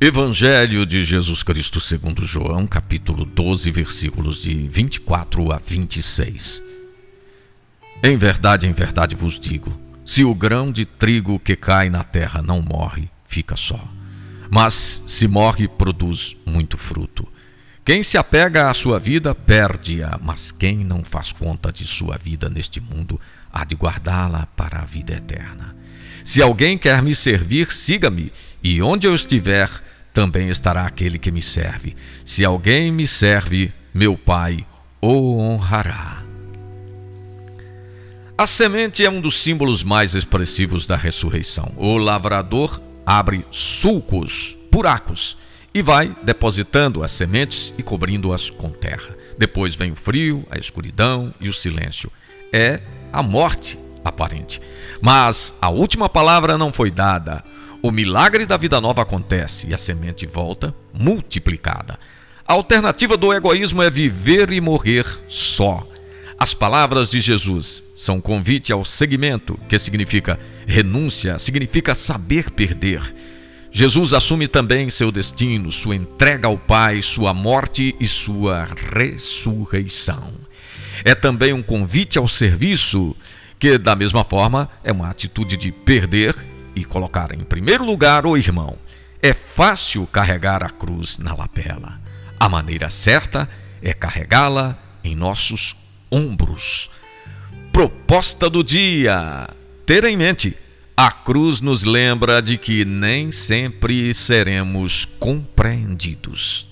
Evangelho de Jesus Cristo segundo João, capítulo 12, versículos de 24 a 26. Em verdade, em verdade vos digo, se o grão de trigo que cai na terra não morre, fica só. Mas se morre, produz muito fruto. Quem se apega à sua vida, perde-a, mas quem não faz conta de sua vida neste mundo, há de guardá-la para a vida eterna. Se alguém quer me servir, siga-me, e onde eu estiver, também estará aquele que me serve. Se alguém me serve, meu Pai o honrará. A semente é um dos símbolos mais expressivos da ressurreição. O lavrador abre sulcos, buracos, e vai depositando as sementes e cobrindo-as com terra. Depois vem o frio, a escuridão e o silêncio. É a morte aparente. Mas a última palavra não foi dada. O milagre da vida nova acontece e a semente volta multiplicada. A alternativa do egoísmo é viver e morrer só. As palavras de Jesus são um convite ao seguimento, que significa renúncia, significa saber perder. Jesus assume também seu destino, sua entrega ao Pai, sua morte e sua ressurreição. É também um convite ao serviço, que, da mesma forma, é uma atitude de perder e colocar em primeiro lugar o irmão. É fácil carregar a cruz na lapela. A maneira certa é carregá-la em nossos ombros. Proposta do dia: ter em mente, a cruz nos lembra de que nem sempre seremos compreendidos.